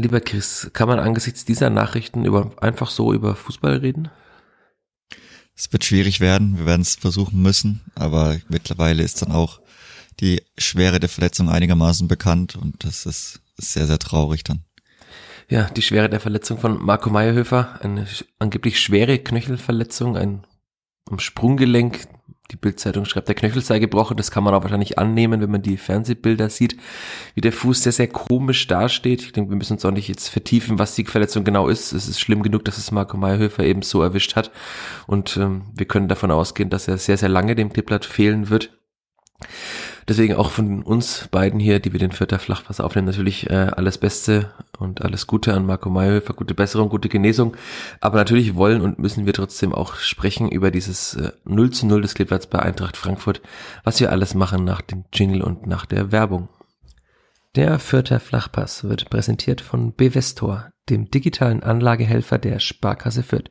Lieber Chris, kann man angesichts dieser Nachrichten über, einfach so über Fußball reden? Es wird schwierig werden, wir werden es versuchen müssen, aber mittlerweile ist dann auch die Schwere der Verletzung einigermaßen bekannt und das ist sehr, sehr traurig dann. Ja, die Schwere der Verletzung von Marco Meyerhöfer, eine angeblich schwere Knöchelverletzung, ein am Sprunggelenk. Die Bildzeitung schreibt, der Knöchel sei gebrochen. Das kann man auch wahrscheinlich annehmen, wenn man die Fernsehbilder sieht, wie der Fuß sehr, sehr komisch dasteht. Ich denke, wir müssen uns auch nicht jetzt vertiefen, was die Verletzung genau ist. Es ist schlimm genug, dass es Marco Meyerhöfer eben so erwischt hat. Und ähm, wir können davon ausgehen, dass er sehr, sehr lange dem Kleeblatt fehlen wird. Deswegen auch von uns beiden hier, die wir den Vierter Flachpass aufnehmen, natürlich äh, alles Beste und alles Gute an Marco Mayhöfer, gute Besserung, gute Genesung. Aber natürlich wollen und müssen wir trotzdem auch sprechen über dieses äh, 0 zu 0 des Kleeblatts bei Eintracht Frankfurt, was wir alles machen nach dem Jingle und nach der Werbung. Der Vierter Flachpass wird präsentiert von Bevestor, dem digitalen Anlagehelfer der Sparkasse Fürth.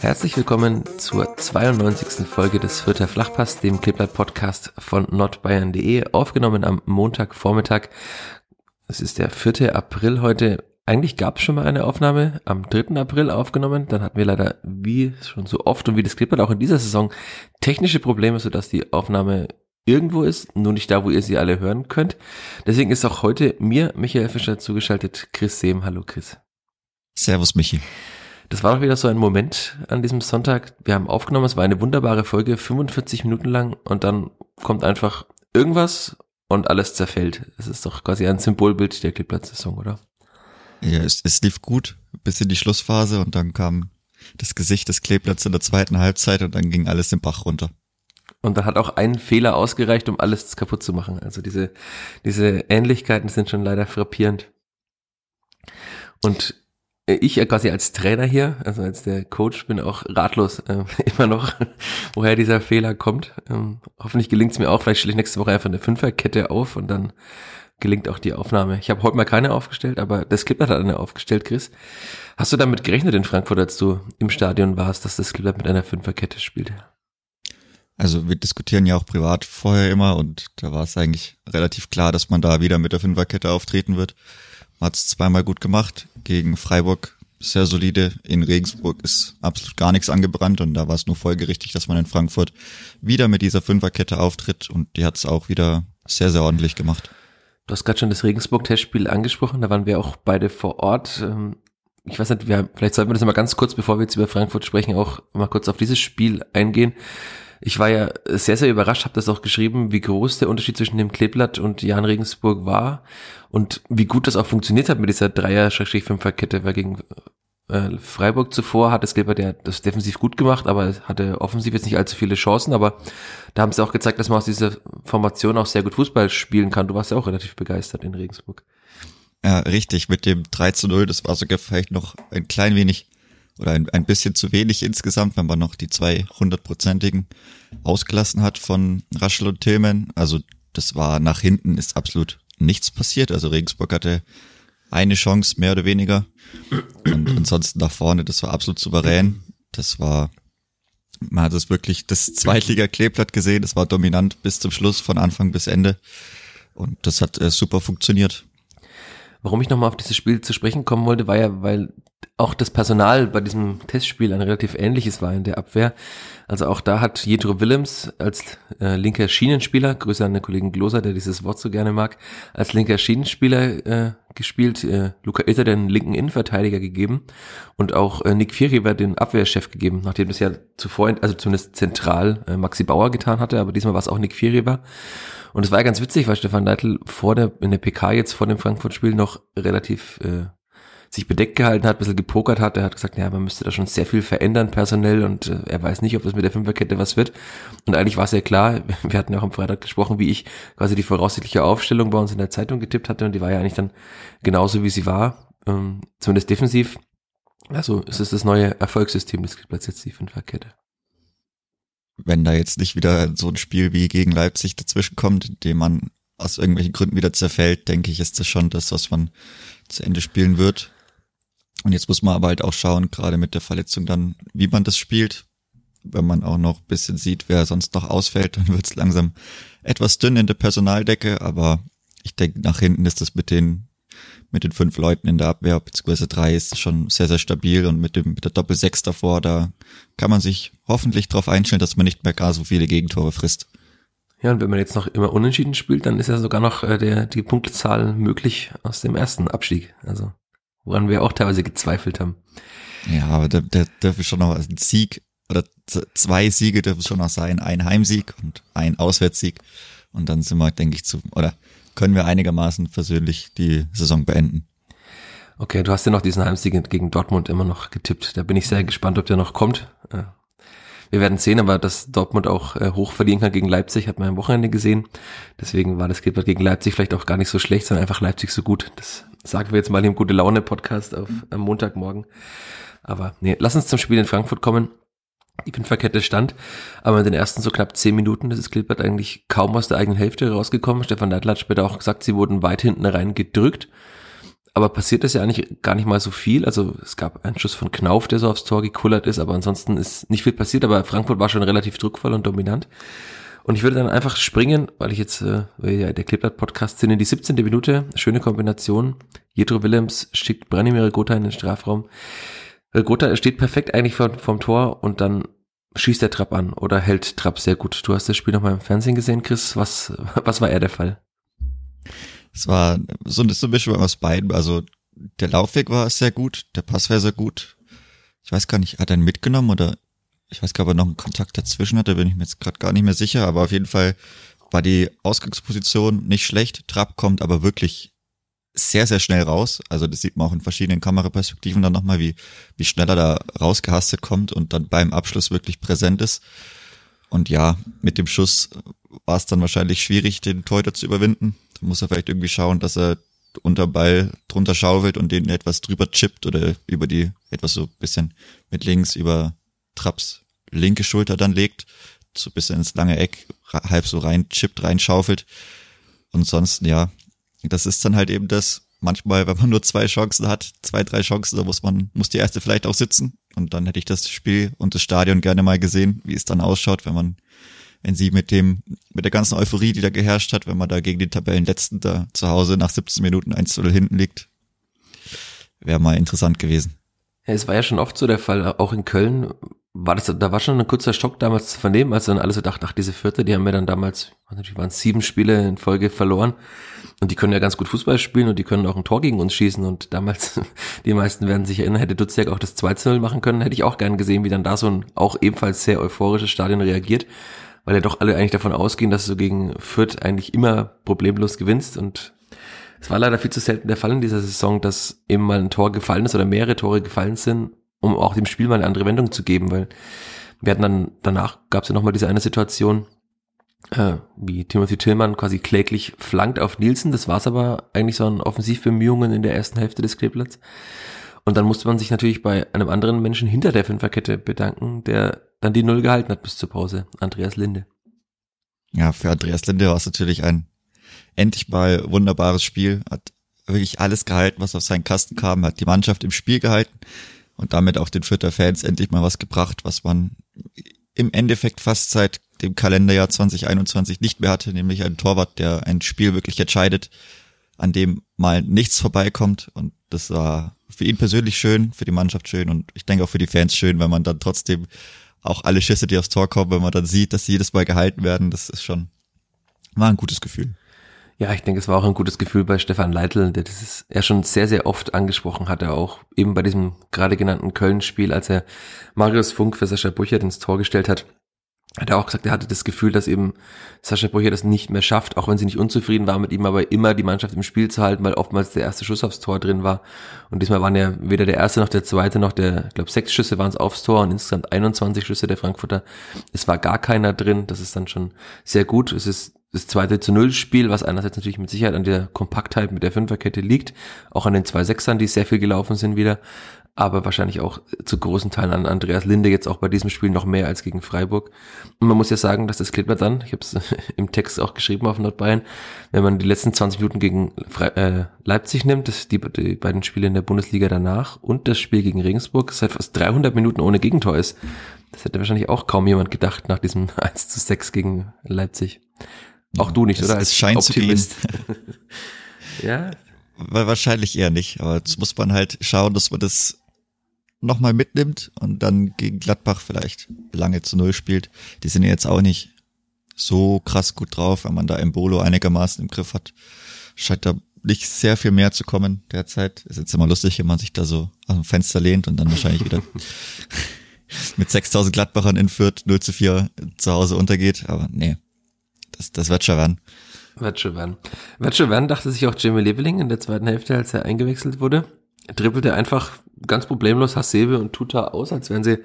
Herzlich willkommen zur 92. Folge des Vierter Flachpass, dem Kleeblatt-Podcast von nordbayern.de, aufgenommen am Montagvormittag. Es ist der 4. April heute. Eigentlich gab es schon mal eine Aufnahme am 3. April aufgenommen. Dann hatten wir leider, wie schon so oft und wie das Kleeblatt auch in dieser Saison, technische Probleme, sodass die Aufnahme irgendwo ist, nur nicht da, wo ihr sie alle hören könnt. Deswegen ist auch heute mir, Michael Fischer, zugeschaltet. Chris Sehm. Hallo Chris. Servus Michi. Das war doch wieder so ein Moment an diesem Sonntag. Wir haben aufgenommen, es war eine wunderbare Folge, 45 Minuten lang und dann kommt einfach irgendwas und alles zerfällt. Es ist doch quasi ein Symbolbild der Kleeblatt-Saison, oder? Ja, es, es lief gut bis in die Schlussphase und dann kam das Gesicht des Kleeblatts in der zweiten Halbzeit und dann ging alles im Bach runter. Und da hat auch ein Fehler ausgereicht, um alles kaputt zu machen. Also diese, diese Ähnlichkeiten sind schon leider frappierend. Und ich quasi als Trainer hier, also als der Coach, bin auch ratlos äh, immer noch, woher dieser Fehler kommt. Ähm, hoffentlich gelingt es mir auch. Vielleicht stelle ich nächste Woche einfach eine Fünferkette auf und dann gelingt auch die Aufnahme. Ich habe heute mal keine aufgestellt, aber das Clipboard hat eine aufgestellt, Chris. Hast du damit gerechnet in Frankfurt, als du im Stadion warst, dass das Clipboard mit einer Fünferkette spielt? Also wir diskutieren ja auch privat vorher immer und da war es eigentlich relativ klar, dass man da wieder mit der Fünferkette auftreten wird. Man hat es zweimal gut gemacht. Gegen Freiburg sehr solide. In Regensburg ist absolut gar nichts angebrannt und da war es nur folgerichtig, dass man in Frankfurt wieder mit dieser Fünferkette auftritt und die hat es auch wieder sehr, sehr ordentlich gemacht. Du hast gerade schon das Regensburg-Testspiel angesprochen, da waren wir auch beide vor Ort. Ähm, ich weiß nicht, wir, vielleicht sollten wir das mal ganz kurz, bevor wir jetzt über Frankfurt sprechen, auch mal kurz auf dieses Spiel eingehen. Ich war ja sehr, sehr überrascht, habe das auch geschrieben, wie groß der Unterschied zwischen dem Kleeblatt und Jan Regensburg war und wie gut das auch funktioniert hat mit dieser Dreier-Fünfer-Kette, weil gegen äh, Freiburg zuvor hat das Kleeblatt ja das defensiv gut gemacht, aber hatte offensiv jetzt nicht allzu viele Chancen, aber da haben sie auch gezeigt, dass man aus dieser Formation auch sehr gut Fußball spielen kann. Du warst ja auch relativ begeistert in Regensburg. Ja, richtig, mit dem 3 zu 0, das war sogar vielleicht noch ein klein wenig oder ein, ein bisschen zu wenig insgesamt, wenn man noch die zwei hundertprozentigen ausgelassen hat von Raschel und Tillman. Also das war nach hinten ist absolut nichts passiert. Also Regensburg hatte eine Chance, mehr oder weniger. Und ansonsten nach vorne, das war absolut souverän. Das war, man hat es wirklich das Zweitliga-Kleeblatt gesehen. Das war dominant bis zum Schluss, von Anfang bis Ende. Und das hat äh, super funktioniert. Warum ich nochmal auf dieses Spiel zu sprechen kommen wollte, war ja, weil auch das Personal bei diesem Testspiel ein relativ ähnliches war in der Abwehr. Also auch da hat Jedro Willems als äh, linker Schienenspieler, Grüße an den Kollegen Gloser, der dieses Wort so gerne mag, als linker Schienenspieler äh, gespielt, äh, Luca Ilter den linken Innenverteidiger gegeben und auch äh, Nick Vierheber den Abwehrchef gegeben, nachdem das ja zuvor, also zumindest zentral äh, Maxi Bauer getan hatte, aber diesmal war es auch Nick Vierheber. Und es war ja ganz witzig, weil Stefan Leitl vor der, in der PK jetzt vor dem Frankfurt-Spiel noch relativ äh, sich bedeckt gehalten hat, ein bisschen gepokert hat. Er hat gesagt, ja, man müsste da schon sehr viel verändern personell und äh, er weiß nicht, ob das mit der Fünferkette was wird. Und eigentlich war es ja klar, wir hatten ja auch am Freitag gesprochen, wie ich quasi die voraussichtliche Aufstellung bei uns in der Zeitung getippt hatte und die war ja eigentlich dann genauso, wie sie war, ähm, zumindest defensiv. Also es ist das neue Erfolgssystem des Platz jetzt die Fünferkette. Wenn da jetzt nicht wieder so ein Spiel wie gegen Leipzig dazwischen kommt, in dem man aus irgendwelchen Gründen wieder zerfällt, denke ich, ist das schon das, was man zu Ende spielen wird. Und jetzt muss man aber halt auch schauen, gerade mit der Verletzung dann, wie man das spielt. Wenn man auch noch bisschen sieht, wer sonst noch ausfällt, dann wird es langsam etwas dünn in der Personaldecke, aber ich denke, nach hinten ist das mit den mit den fünf Leuten in der Abwehr, beziehungsweise drei ist schon sehr, sehr stabil und mit dem, mit der Doppel-Sechs davor, da kann man sich hoffentlich darauf einstellen, dass man nicht mehr gar so viele Gegentore frisst. Ja, und wenn man jetzt noch immer unentschieden spielt, dann ist ja sogar noch äh, der, die Punktezahl möglich aus dem ersten Abstieg. Also, woran wir auch teilweise gezweifelt haben. Ja, aber der, der dürfte schon noch ein Sieg oder zwei Siege dürfen schon noch sein. Ein Heimsieg und ein Auswärtssieg. Und dann sind wir, denke ich, zu, oder können wir einigermaßen persönlich die Saison beenden. Okay, du hast ja noch diesen Heimsieg gegen Dortmund immer noch getippt. Da bin ich sehr gespannt, ob der noch kommt. Äh, wir werden sehen, aber dass Dortmund auch äh, hoch verlieren kann gegen Leipzig, hat man am Wochenende gesehen. Deswegen war das Klippert gegen Leipzig vielleicht auch gar nicht so schlecht, sondern einfach Leipzig so gut. Das sagen wir jetzt mal im Gute Laune Podcast auf am Montagmorgen. Aber nee, lass uns zum Spiel in Frankfurt kommen. Die Fünferkette stand, aber in den ersten so knapp zehn Minuten das ist Klippert eigentlich kaum aus der eigenen Hälfte rausgekommen. Stefan Neidl hat später auch gesagt, sie wurden weit hinten rein gedrückt. Aber passiert ist ja eigentlich gar nicht mal so viel. Also es gab einen Schuss von Knauf, der so aufs Tor gekullert ist, aber ansonsten ist nicht viel passiert. Aber Frankfurt war schon relativ druckvoll und dominant. Und ich würde dann einfach springen, weil ich jetzt, äh, ja der Clipboard-Podcast sind, in die 17. Minute. Schöne Kombination. Jedro Willems schickt Branimir Gotha in den Strafraum. Gotha steht perfekt eigentlich vom, vom Tor und dann schießt der Trapp an oder hält Trapp sehr gut. Du hast das Spiel nochmal im Fernsehen gesehen, Chris. Was, was war er der Fall? Es war so, so ein bisschen aus beiden. Also der Laufweg war sehr gut, der Pass war sehr gut. Ich weiß gar nicht, hat er ihn mitgenommen oder ich weiß gar nicht, ob er noch einen Kontakt dazwischen hatte, bin ich mir jetzt gerade gar nicht mehr sicher, aber auf jeden Fall war die Ausgangsposition nicht schlecht. Trapp kommt aber wirklich sehr, sehr schnell raus. Also das sieht man auch in verschiedenen Kameraperspektiven dann nochmal, wie, wie schnell er da rausgehastet kommt und dann beim Abschluss wirklich präsent ist. Und ja, mit dem Schuss war es dann wahrscheinlich schwierig, den Torhüter zu überwinden. Da muss er vielleicht irgendwie schauen, dass er unter Ball drunter schaufelt und den etwas drüber chippt oder über die, etwas so bisschen mit links über Traps linke Schulter dann legt, so bisschen ins lange Eck, halb so rein chippt, reinschaufelt. Und sonst, ja, das ist dann halt eben das, manchmal, wenn man nur zwei Chancen hat, zwei, drei Chancen, da muss man, muss die erste vielleicht auch sitzen. Und dann hätte ich das Spiel und das Stadion gerne mal gesehen, wie es dann ausschaut, wenn man, wenn sie mit dem, mit der ganzen Euphorie, die da geherrscht hat, wenn man da gegen den Tabellenletzten da zu Hause nach 17 Minuten 1 zu hinten liegt. Wäre mal interessant gewesen. Es war ja schon oft so der Fall, auch in Köln war das, da war schon ein kurzer Stock damals zu vernehmen, als dann alle so dachten, ach, diese vierte, die haben wir dann damals, natürlich waren sieben Spiele in Folge verloren. Und die können ja ganz gut Fußball spielen und die können auch ein Tor gegen uns schießen. Und damals, die meisten werden sich erinnern, hätte Duziak auch das 2-0 machen können, hätte ich auch gern gesehen, wie dann da so ein auch ebenfalls sehr euphorisches Stadion reagiert, weil ja doch alle eigentlich davon ausgehen, dass du gegen Fürth eigentlich immer problemlos gewinnst. Und es war leider viel zu selten der Fall in dieser Saison, dass eben mal ein Tor gefallen ist oder mehrere Tore gefallen sind, um auch dem Spiel mal eine andere Wendung zu geben, weil wir hatten dann, danach gab es ja nochmal diese eine Situation, äh, wie Timothy Tillmann quasi kläglich flankt auf Nielsen. Das war es aber eigentlich so an Offensivbemühungen in der ersten Hälfte des Kleeblatts. Und dann musste man sich natürlich bei einem anderen Menschen hinter der Fünferkette bedanken, der dann die Null gehalten hat bis zur Pause, Andreas Linde. Ja, für Andreas Linde war es natürlich ein endlich mal wunderbares Spiel, hat wirklich alles gehalten, was auf seinen Kasten kam, hat die Mannschaft im Spiel gehalten und damit auch den Fürther Fans endlich mal was gebracht, was man im Endeffekt fast seit dem Kalenderjahr 2021 nicht mehr hatte, nämlich ein Torwart, der ein Spiel wirklich entscheidet, an dem mal nichts vorbeikommt. Und das war für ihn persönlich schön, für die Mannschaft schön und ich denke auch für die Fans schön, wenn man dann trotzdem auch alle Schüsse, die aufs Tor kommen, wenn man dann sieht, dass sie jedes Mal gehalten werden, das ist schon, war ein gutes Gefühl. Ja, ich denke, es war auch ein gutes Gefühl bei Stefan Leitl, der dieses er schon sehr, sehr oft angesprochen hatte, auch eben bei diesem gerade genannten Köln-Spiel, als er Marius Funk für Sascha Buchert ins Tor gestellt hat hat er auch gesagt, er hatte das Gefühl, dass eben Sascha Brücher das nicht mehr schafft, auch wenn sie nicht unzufrieden war mit ihm, aber immer die Mannschaft im Spiel zu halten, weil oftmals der erste Schuss aufs Tor drin war. Und diesmal waren ja weder der erste noch der zweite noch der, ich glaube, sechs Schüsse waren es aufs Tor und insgesamt 21 Schüsse der Frankfurter. Es war gar keiner drin. Das ist dann schon sehr gut. Es ist das zweite zu Null Spiel, was einerseits natürlich mit Sicherheit an der Kompaktheit mit der Fünferkette liegt, auch an den zwei Sechsern, die sehr viel gelaufen sind wieder, aber wahrscheinlich auch zu großen Teilen an Andreas Linde jetzt auch bei diesem Spiel noch mehr als gegen Freiburg. Und man muss ja sagen, dass das Kleber dann, ich habe es im Text auch geschrieben auf Nordbayern, wenn man die letzten 20 Minuten gegen Fre äh, Leipzig nimmt, das die, die beiden Spiele in der Bundesliga danach und das Spiel gegen Regensburg, seit fast 300 Minuten ohne Gegentor ist. Das hätte wahrscheinlich auch kaum jemand gedacht nach diesem 1 zu 6 gegen Leipzig. Auch du nicht, es, oder? Es scheint Optimist. zu gehen. ja. Wahrscheinlich eher nicht, aber jetzt muss man halt schauen, dass man das nochmal mitnimmt und dann gegen Gladbach vielleicht lange zu Null spielt. Die sind ja jetzt auch nicht so krass gut drauf, wenn man da Embolo einigermaßen im Griff hat. Scheint da nicht sehr viel mehr zu kommen derzeit. Ist jetzt immer lustig, wenn man sich da so aus dem Fenster lehnt und dann wahrscheinlich wieder mit 6000 Gladbachern in Fürth 0 zu 4 zu Hause untergeht. Aber nee, das, das wird schon werden. Wird schon werden. Wird schon werden, dachte sich auch Jimmy Leveling in der zweiten Hälfte, als er eingewechselt wurde dribbelte einfach ganz problemlos Hasebe und Tuta aus, als wären sie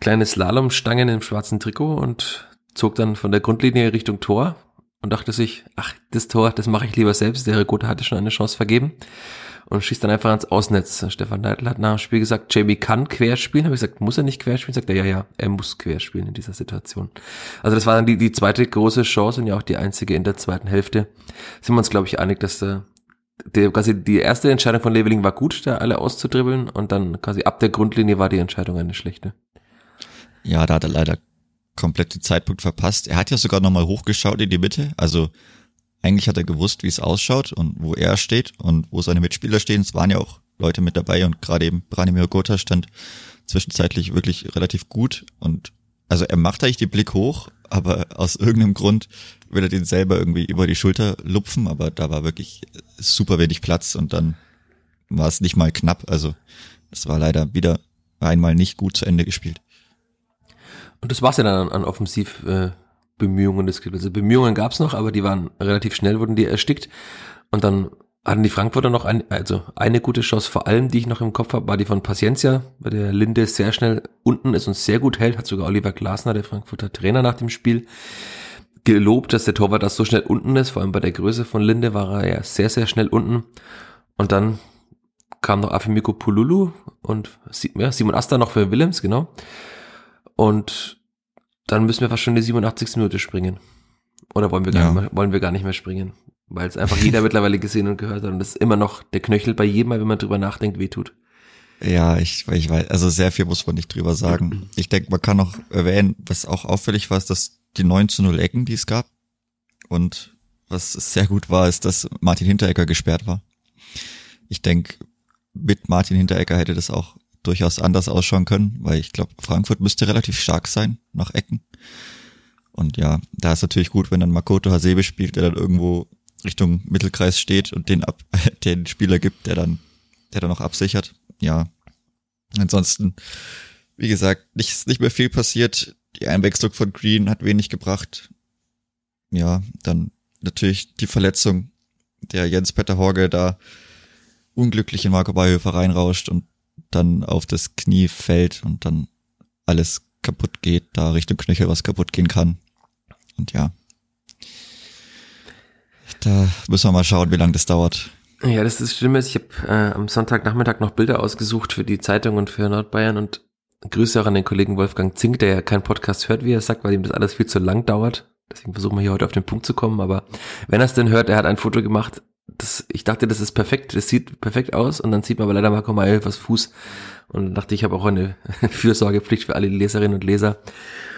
kleine Slalomstangen im schwarzen Trikot und zog dann von der Grundlinie Richtung Tor und dachte sich, ach, das Tor, das mache ich lieber selbst. Der Regote hatte schon eine Chance vergeben und schießt dann einfach ans Ausnetz. Stefan Neidl hat nach dem Spiel gesagt, Jamie kann querspielen. Habe ich gesagt, muss er nicht querspielen? Sagt er, ja, ja, er muss querspielen in dieser Situation. Also das war dann die, die zweite große Chance und ja auch die einzige in der zweiten Hälfte. Sind wir uns, glaube ich, einig, dass der der, quasi die erste Entscheidung von Leveling war gut, da alle auszudribbeln und dann quasi ab der Grundlinie war die Entscheidung eine schlechte. Ja, da hat er leider komplett den Zeitpunkt verpasst. Er hat ja sogar nochmal hochgeschaut in die Mitte, also eigentlich hat er gewusst, wie es ausschaut und wo er steht und wo seine Mitspieler stehen. Es waren ja auch Leute mit dabei und gerade eben Branimir Gotha stand zwischenzeitlich wirklich relativ gut und also er macht eigentlich den Blick hoch, aber aus irgendeinem Grund will er den selber irgendwie über die Schulter lupfen, aber da war wirklich super wenig Platz und dann war es nicht mal knapp. Also das war leider wieder einmal nicht gut zu Ende gespielt. Und das war's ja dann an, Offensivbemühungen äh, des Also Bemühungen gab's noch, aber die waren relativ schnell, wurden die erstickt. Und dann hatten die Frankfurter noch ein, also eine gute Chance, vor allem, die ich noch im Kopf habe, war die von Paciencia, bei der Linde sehr schnell unten ist und sehr gut hält, hat sogar Oliver Glasner, der Frankfurter Trainer nach dem Spiel, gelobt, dass der Torwart das so schnell unten ist, vor allem bei der Größe von Linde war er ja sehr, sehr schnell unten. Und dann kam noch Afemiko Pululu und Simon Asta noch für Willems, genau. Und dann müssen wir fast schon die 87. Minute springen. Oder wollen wir gar, ja. nicht, mehr, wollen wir gar nicht mehr springen? Weil es einfach jeder mittlerweile gesehen und gehört hat und das immer noch der Knöchel bei jedem Mal, wenn man drüber nachdenkt, wehtut. Ja, ich, ich weiß, also sehr viel muss man nicht drüber sagen. Ich denke, man kann noch erwähnen, was auch auffällig war, ist, dass die 9 zu 0 Ecken, die es gab. Und was sehr gut war, ist, dass Martin Hinteregger gesperrt war. Ich denke, mit Martin Hinteregger hätte das auch durchaus anders ausschauen können, weil ich glaube, Frankfurt müsste relativ stark sein nach Ecken. Und ja, da ist natürlich gut, wenn dann Makoto Hasebe spielt, der dann irgendwo Richtung Mittelkreis steht und den ab, den Spieler gibt, der dann, der dann noch absichert. Ja. Ansonsten, wie gesagt, nicht, nicht mehr viel passiert. Die Einwechslung von Green hat wenig gebracht. Ja, dann natürlich die Verletzung der Jens Petter Horge da unglücklich in Marco Beihöfer reinrauscht und dann auf das Knie fällt und dann alles kaputt geht, da Richtung Knöchel was kaputt gehen kann. Und ja, da müssen wir mal schauen, wie lange das dauert. Ja, das ist schlimm. Ich habe äh, am Sonntagnachmittag noch Bilder ausgesucht für die Zeitung und für Nordbayern und Grüße auch an den Kollegen Wolfgang Zink, der ja keinen Podcast hört, wie er sagt, weil ihm das alles viel zu lang dauert. Deswegen versuchen wir hier heute auf den Punkt zu kommen. Aber wenn er es denn hört, er hat ein Foto gemacht. Das, ich dachte, das ist perfekt, das sieht perfekt aus. Und dann sieht man aber leider Marco Mayhöfers Fuß. Und dachte, ich habe auch eine Fürsorgepflicht für alle Leserinnen und Leser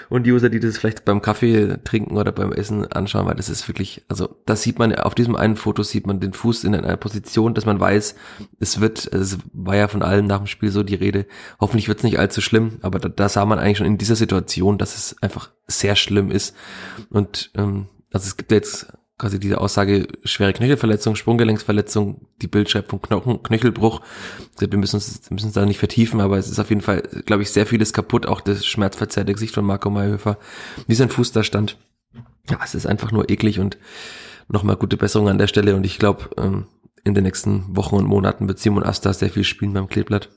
und User, die das vielleicht beim Kaffee trinken oder beim Essen anschauen, weil das ist wirklich, also das sieht man, auf diesem einen Foto sieht man den Fuß in einer Position, dass man weiß, es wird, es war ja von allen nach dem Spiel so die Rede, hoffentlich wird es nicht allzu schlimm, aber da, da sah man eigentlich schon in dieser Situation, dass es einfach sehr schlimm ist und ähm, also es gibt jetzt quasi diese Aussage, schwere Knöchelverletzung, Sprunggelenksverletzung, die Bildschreibung Knochen, Knöchelbruch. Wir müssen uns, müssen uns da nicht vertiefen, aber es ist auf jeden Fall, glaube ich, sehr vieles kaputt, auch das schmerzverzerrte Gesicht von Marco Mayhöfer, wie sein Fuß da stand. Ja, es ist einfach nur eklig und nochmal gute Besserung an der Stelle und ich glaube, ähm, in den nächsten Wochen und Monaten wird Simon Asta sehr viel spielen beim Kleeblatt.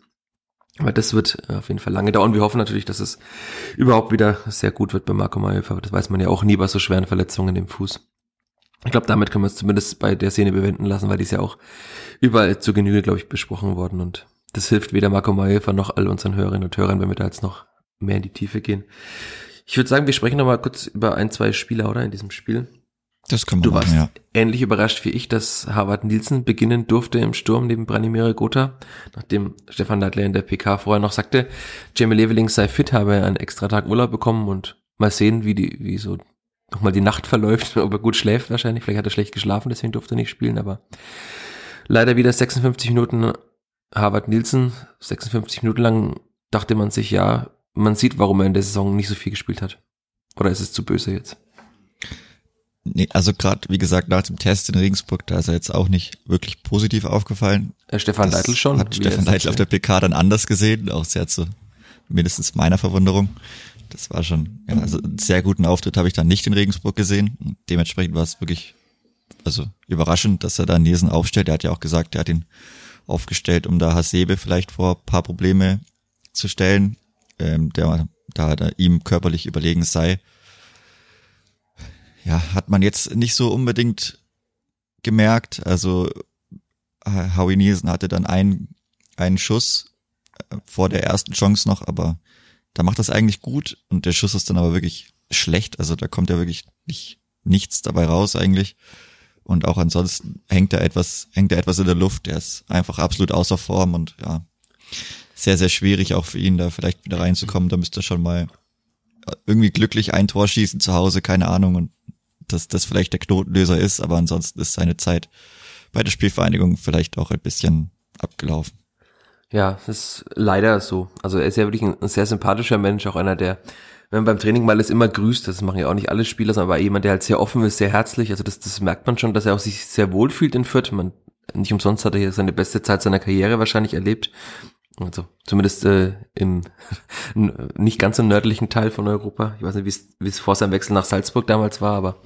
Aber das wird auf jeden Fall lange dauern. Wir hoffen natürlich, dass es überhaupt wieder sehr gut wird bei Marco Mayhöfer. Das weiß man ja auch nie bei so schweren Verletzungen im Fuß. Ich glaube, damit können wir es zumindest bei der Szene bewenden lassen, weil die ist ja auch überall zu Genüge, glaube ich, besprochen worden. Und das hilft weder Marco Mayhöfer noch all unseren Hörerinnen und Hörern, wenn wir da jetzt noch mehr in die Tiefe gehen. Ich würde sagen, wir sprechen noch mal kurz über ein, zwei Spieler, oder, in diesem Spiel. Das können wir Du machen, warst ja. ähnlich überrascht wie ich, dass Harvard Nielsen beginnen durfte im Sturm neben Branimir Gotha, nachdem Stefan Leitler in der PK vorher noch sagte, Jamie Leveling sei fit, habe einen extra Tag Urlaub bekommen und mal sehen, wie die, wie so nochmal die Nacht verläuft, ob er gut schläft wahrscheinlich, vielleicht hat er schlecht geschlafen, deswegen durfte er nicht spielen, aber leider wieder 56 Minuten Harvard Nielsen, 56 Minuten lang dachte man sich, ja, man sieht, warum er in der Saison nicht so viel gespielt hat. Oder ist es zu böse jetzt? Nee, also gerade, wie gesagt, nach dem Test in Regensburg, da ist er jetzt auch nicht wirklich positiv aufgefallen. Äh, Stefan Das Leitl schon. Hat Stefan Leitl auf der PK dann anders gesehen, auch sehr zu mindestens meiner Verwunderung. Das war schon, ja, also einen sehr guten Auftritt habe ich dann nicht in Regensburg gesehen. Dementsprechend war es wirklich, also überraschend, dass er da Nielsen aufstellt. Er hat ja auch gesagt, er hat ihn aufgestellt, um da Hasebe vielleicht vor paar Probleme zu stellen, ähm, der da der ihm körperlich überlegen sei. Ja, hat man jetzt nicht so unbedingt gemerkt. Also Howie Nielsen hatte dann einen, einen Schuss äh, vor der ersten Chance noch, aber da macht das eigentlich gut und der Schuss ist dann aber wirklich schlecht. Also da kommt ja wirklich nicht, nichts dabei raus eigentlich. Und auch ansonsten hängt er etwas, hängt er etwas in der Luft. Der ist einfach absolut außer Form und ja, sehr, sehr schwierig auch für ihn da vielleicht wieder reinzukommen. Da müsste er schon mal irgendwie glücklich ein Tor schießen zu Hause, keine Ahnung. Und dass das vielleicht der Knotenlöser ist, aber ansonsten ist seine Zeit bei der Spielvereinigung vielleicht auch ein bisschen abgelaufen. Ja, das ist leider so. Also er ist ja wirklich ein, sehr sympathischer Mensch, auch einer, der, wenn man beim Training mal ist, immer grüßt. Das machen ja auch nicht alle Spieler, sondern aber jemand, der halt sehr offen ist, sehr herzlich. Also das, das merkt man schon, dass er auch sich sehr wohl fühlt in Fürth. Man, nicht umsonst hat er hier seine beste Zeit seiner Karriere wahrscheinlich erlebt. Also zumindest äh, im nicht ganz so nördlichen Teil von Europa. Ich weiß nicht, wie es wie es vor seinem Wechsel nach Salzburg damals war, aber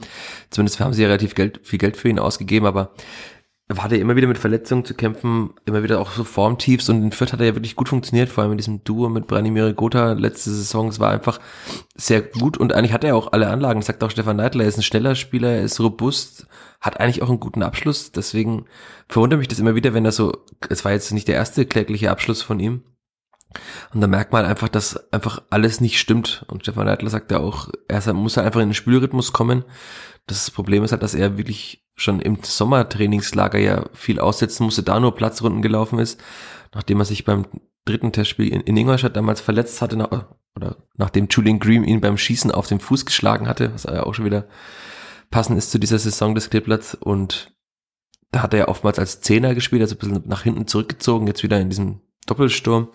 zumindest haben sie ja relativ Geld, viel Geld für ihn ausgegeben, aber er hatte immer wieder mit Verletzungen zu kämpfen, immer wieder auch so Formtiefs und in Fürth hat er ja wirklich gut funktioniert, vor allem in diesem Duo mit Branimir Gotha letzte Saison. Es war einfach sehr gut und eigentlich hat er auch alle Anlagen, sagt auch Stefan Neidler, er ist ein schneller Spieler, er ist robust, hat eigentlich auch einen guten Abschluss, deswegen verwundert mich das immer wieder, wenn er so, es war jetzt nicht der erste klägliche Abschluss von ihm. Und da merkt man einfach, dass einfach alles nicht stimmt. Und Stefan Neidler sagt ja auch, er muss halt einfach in den Spielrhythmus kommen. Das Problem ist halt, dass er wirklich schon im Sommertrainingslager ja viel aussetzen musste, da nur Platzrunden gelaufen ist, nachdem er sich beim dritten Testspiel in, in Ingolstadt damals verletzt hatte, nach, oder nachdem Julian Green ihn beim Schießen auf den Fuß geschlagen hatte, was ja auch schon wieder passend ist zu dieser Saison des Kleeblatts und da hat er ja oftmals als Zehner gespielt, also ein bisschen nach hinten zurückgezogen, jetzt wieder in diesem Doppelsturm.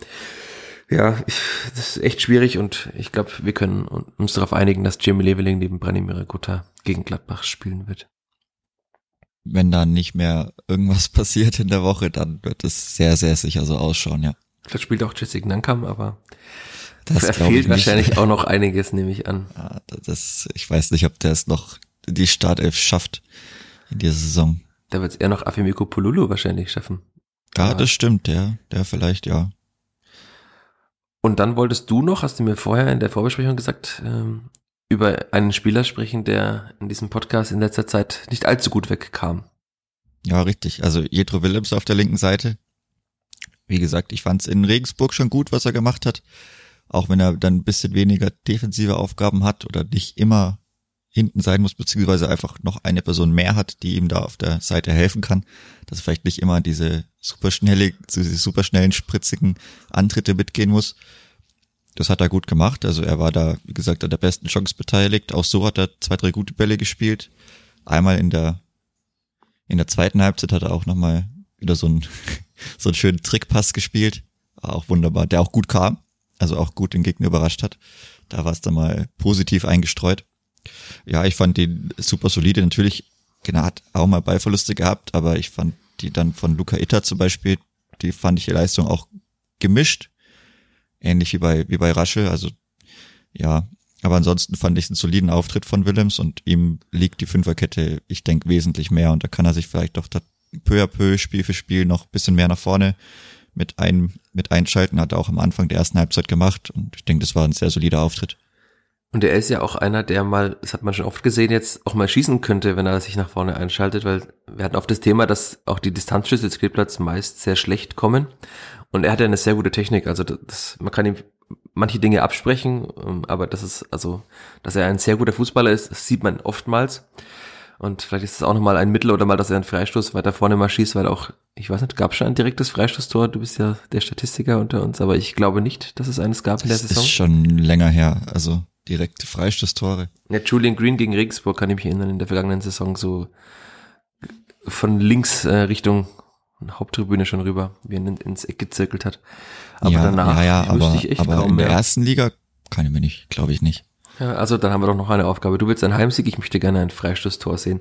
Ja, ich, das ist echt schwierig und ich glaube, wir können uns darauf einigen, dass Jamie Leveling neben Branimir Gutta gegen Gladbach spielen wird. Wenn da nicht mehr irgendwas passiert in der Woche, dann wird es sehr, sehr sicher so ausschauen, ja. Vielleicht spielt auch Jessica Nankam, aber Das da fehlt wahrscheinlich auch noch einiges, nehme ich an. Ja, das, ich weiß nicht, ob der es noch die Startelf schafft in dieser Saison. Da wird es eher noch Afimiko Pululu wahrscheinlich schaffen. Ja, das stimmt, der, der vielleicht, ja. Und dann wolltest du noch, hast du mir vorher in der Vorbesprechung gesagt, ähm, über einen Spieler sprechen, der in diesem Podcast in letzter Zeit nicht allzu gut wegkam. Ja, richtig. Also Jetro Willems auf der linken Seite. Wie gesagt, ich fand es in Regensburg schon gut, was er gemacht hat. Auch wenn er dann ein bisschen weniger defensive Aufgaben hat oder nicht immer hinten sein muss, beziehungsweise einfach noch eine Person mehr hat, die ihm da auf der Seite helfen kann. Dass er vielleicht nicht immer diese superschnelle, diese superschnellen, spritzigen Antritte mitgehen muss. Das hat er gut gemacht. Also er war da, wie gesagt, an der besten Chance beteiligt. Auch so hat er zwei, drei gute Bälle gespielt. Einmal in der in der zweiten Halbzeit hat er auch nochmal wieder so einen, so einen schönen Trickpass gespielt. War auch wunderbar, der auch gut kam, also auch gut den Gegner überrascht hat. Da war es dann mal positiv eingestreut. Ja, ich fand den super solide. Natürlich genau, hat auch mal Ballverluste gehabt, aber ich fand die dann von Luca Itter zum Beispiel, die fand ich die Leistung auch gemischt. Ähnlich wie bei, wie bei Rasche, also, ja. Aber ansonsten fand ich einen soliden Auftritt von Willems und ihm liegt die Fünferkette, ich denke, wesentlich mehr und da kann er sich vielleicht doch peu à peu, Spiel für Spiel noch bisschen mehr nach vorne mit ein, mit einschalten, hat er auch am Anfang der ersten Halbzeit gemacht und ich denke, das war ein sehr solider Auftritt. Und er ist ja auch einer, der mal, das hat man schon oft gesehen, jetzt auch mal schießen könnte, wenn er sich nach vorne einschaltet, weil wir hatten oft das Thema, dass auch die Distanzschüsse des Kleeblatts meist sehr schlecht kommen. Und er hat ja eine sehr gute Technik, also das, man kann ihm manche Dinge absprechen, ähm, aber das ist, also, dass er ein sehr guter Fußballer ist, das sieht man oftmals. Und vielleicht ist es auch nochmal ein Mittel oder mal, dass er einen Freistoß weiter vorne mal schießt, weil auch, ich weiß nicht, gab es schon ein direktes Freistoßtor? Du bist ja der Statistiker unter uns, aber ich glaube nicht, dass es eines gab in der Saison. Das ist schon länger her, also direkte Freistoßtore. Ja, Julian Green gegen Regensburg kann ich mich erinnern, in der vergangenen Saison so von links äh, Richtung Haupttribüne schon rüber, wie er ins Eck gezirkelt hat. Aber ja, danach ja, ja, aber, ich echt aber kaum in der mehr. ersten Liga kann ich mir nicht, glaube ich nicht. Ja, also dann haben wir doch noch eine Aufgabe. Du willst ein Heimsieg, ich möchte gerne ein Freistoßtor sehen.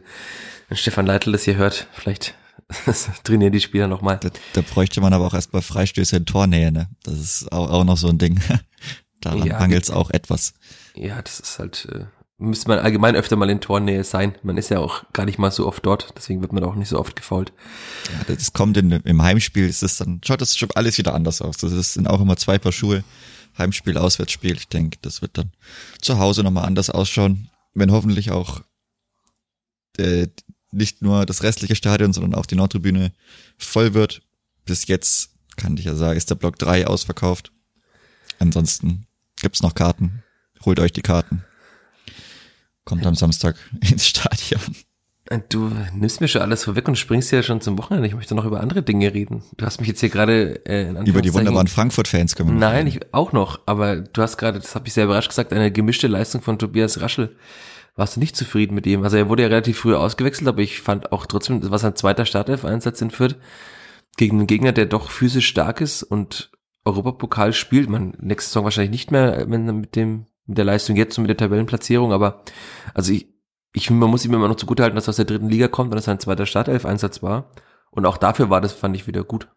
Wenn Stefan Leitl das hier hört, vielleicht trainieren die Spieler nochmal. Da, da bräuchte man aber auch erstmal Freistöße in Tornähe, ne? Das ist auch, auch noch so ein Ding. Daran ja, es auch etwas. Ja, das ist halt, äh, müsste man allgemein öfter mal in Tornähe sein. Man ist ja auch gar nicht mal so oft dort, deswegen wird man auch nicht so oft gefault. Ja, das kommt in, im Heimspiel, ist das dann, schaut das schon alles wieder anders aus. Das sind auch immer zwei Paar Schuhe. Heimspiel, Auswärtsspiel. Ich denke, das wird dann zu Hause nochmal anders ausschauen, wenn hoffentlich auch äh, nicht nur das restliche Stadion, sondern auch die Nordtribüne voll wird. Bis jetzt, kann ich ja sagen, ist der Block 3 ausverkauft. Ansonsten gibt's noch Karten. Holt euch die Karten. Kommt am Samstag ins Stadion. Du nimmst mir schon alles vorweg und springst ja schon zum Wochenende. Ich möchte noch über andere Dinge reden. Du hast mich jetzt hier gerade äh, Über die wunderbaren Frankfurt-Fans können wir Nein, ich, auch noch. Aber du hast gerade, das habe ich sehr überrascht gesagt, eine gemischte Leistung von Tobias Raschel. Warst du nicht zufrieden mit ihm? Also er wurde ja relativ früh ausgewechselt, aber ich fand auch trotzdem, das war sein zweiter Startelf-Einsatz in Fürth gegen einen Gegner, der doch physisch stark ist und Europapokal spielt. Man nächste Saison wahrscheinlich nicht mehr, wenn mit dem mit der Leistung jetzt und mit der Tabellenplatzierung, aber also ich, ich man muss ihm immer noch zugutehalten, dass er aus der dritten Liga kommt und dass sein zweiter Startelf-Einsatz war. Und auch dafür war das, fand ich, wieder gut.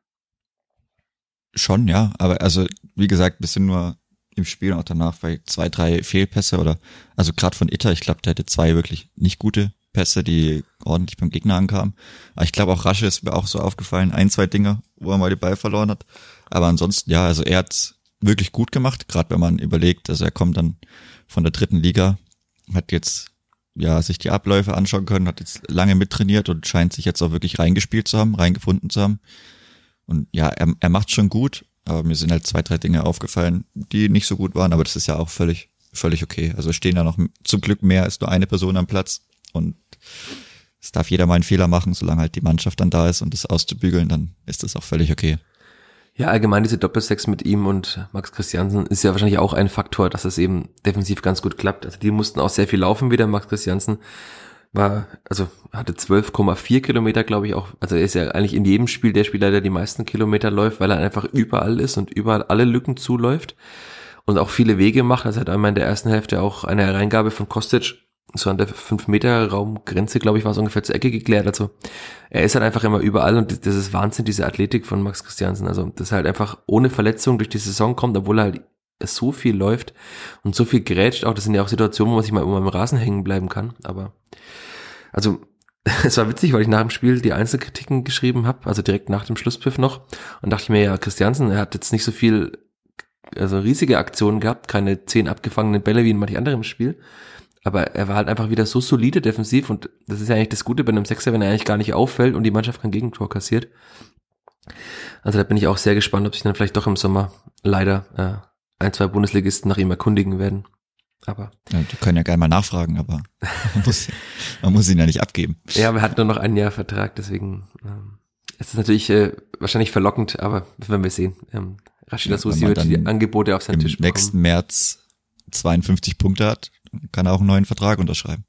Schon, ja, aber also, wie gesagt, bisschen nur im Spiel und auch danach bei zwei, drei Fehlpässe oder, also gerade von Itter, ich glaube, der hatte zwei wirklich nicht gute Pässe, die ordentlich beim Gegner ankamen. Aber ich glaube auch Rasche ist mir auch so aufgefallen, ein, zwei Dinge, wo er mal die Ball verloren hat. Aber ansonsten, ja, also er hat wirklich gut gemacht, gerade wenn man überlegt, also er kommt dann von der dritten Liga, hat jetzt ja, sich die Abläufe anschauen können, hat jetzt lange mittrainiert und scheint sich jetzt auch wirklich reingespielt zu haben, reingefunden zu haben. Und ja, er, er macht schon gut, aber mir sind halt zwei, drei Dinge aufgefallen, die nicht so gut waren, aber das ist ja auch völlig, völlig okay. Also stehen da noch zum Glück mehr als nur eine Person am Platz und es darf jeder mal einen Fehler machen, solange halt die Mannschaft dann da ist und das auszubügeln, dann ist das auch völlig okay. Ja, allgemein diese Doppelsex mit ihm und Max Christiansen ist ja wahrscheinlich auch ein Faktor, dass es eben defensiv ganz gut klappt. Also die mussten auch sehr viel laufen wieder. Max Christiansen war, also hatte 12,4 Kilometer, glaube ich, auch. Also er ist ja eigentlich in jedem Spiel der Spieler, der die meisten Kilometer läuft, weil er einfach überall ist und überall alle Lücken zuläuft und auch viele Wege macht. Also er hat einmal in der ersten Hälfte auch eine Hereingabe von Kostic so an der 5-Meter-Raumgrenze, glaube ich, war es ungefähr zur Ecke geklärt. Also er ist halt einfach immer überall und das ist Wahnsinn, diese Athletik von Max Christiansen. Also das halt einfach ohne Verletzung durch die Saison kommt, obwohl er halt so viel läuft und so viel grätscht. Auch das sind ja auch Situationen, wo man sich mal immer im Rasen hängen bleiben kann. Aber also es war witzig, weil ich nach dem Spiel die Einzelkritiken geschrieben habe, also direkt nach dem Schlusspfiff noch. Und dachte mir, ja, Christiansen, er hat jetzt nicht so viel, also riesige Aktionen gehabt, keine zehn abgefangenen Bälle wie in manch anderem Spiel. Aber er war halt einfach wieder so solide defensiv und das ist ja eigentlich das Gute bei einem Sechser, wenn er eigentlich gar nicht auffällt und die Mannschaft kein Gegentor kassiert. Also da bin ich auch sehr gespannt, ob sich dann vielleicht doch im Sommer leider äh, ein, zwei Bundesligisten nach ihm erkundigen werden. Aber ja, die können ja gerne mal nachfragen, aber man muss, man muss ihn ja nicht abgeben. Ja, wir hatten nur noch ein Jahr Vertrag, deswegen ähm, es ist natürlich äh, wahrscheinlich verlockend, aber werden wir sehen. Ähm, Rashida ja, Susi wird die Angebote auf seinen Tisch bekommen. nächsten März 52 Punkte hat, kann er auch einen neuen Vertrag unterschreiben.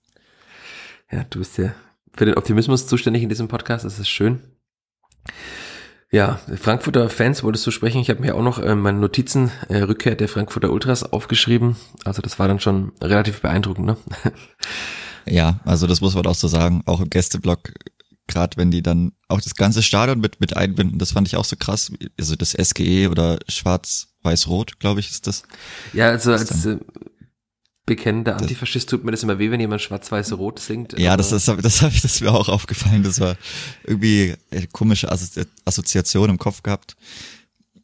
Ja, du bist ja für den Optimismus zuständig in diesem Podcast, das ist schön. Ja, Frankfurter Fans wolltest du sprechen. Ich habe mir auch noch äh, meine Notizen äh, Rückkehr der Frankfurter Ultras aufgeschrieben. Also das war dann schon relativ beeindruckend. Ne? Ja, also das muss man auch so sagen. Auch im Gästeblock, gerade wenn die dann auch das ganze Stadion mit, mit einbinden, das fand ich auch so krass. Also das SGE oder Schwarz-Weiß-Rot, glaube ich, ist das. Ja, also als äh, bekennender Antifaschist tut mir das immer weh, wenn jemand schwarz-weiß-rot singt. Ja, das ist, das habe ich, das mir auch aufgefallen. Das war irgendwie eine komische Assozi Assoziation im Kopf gehabt.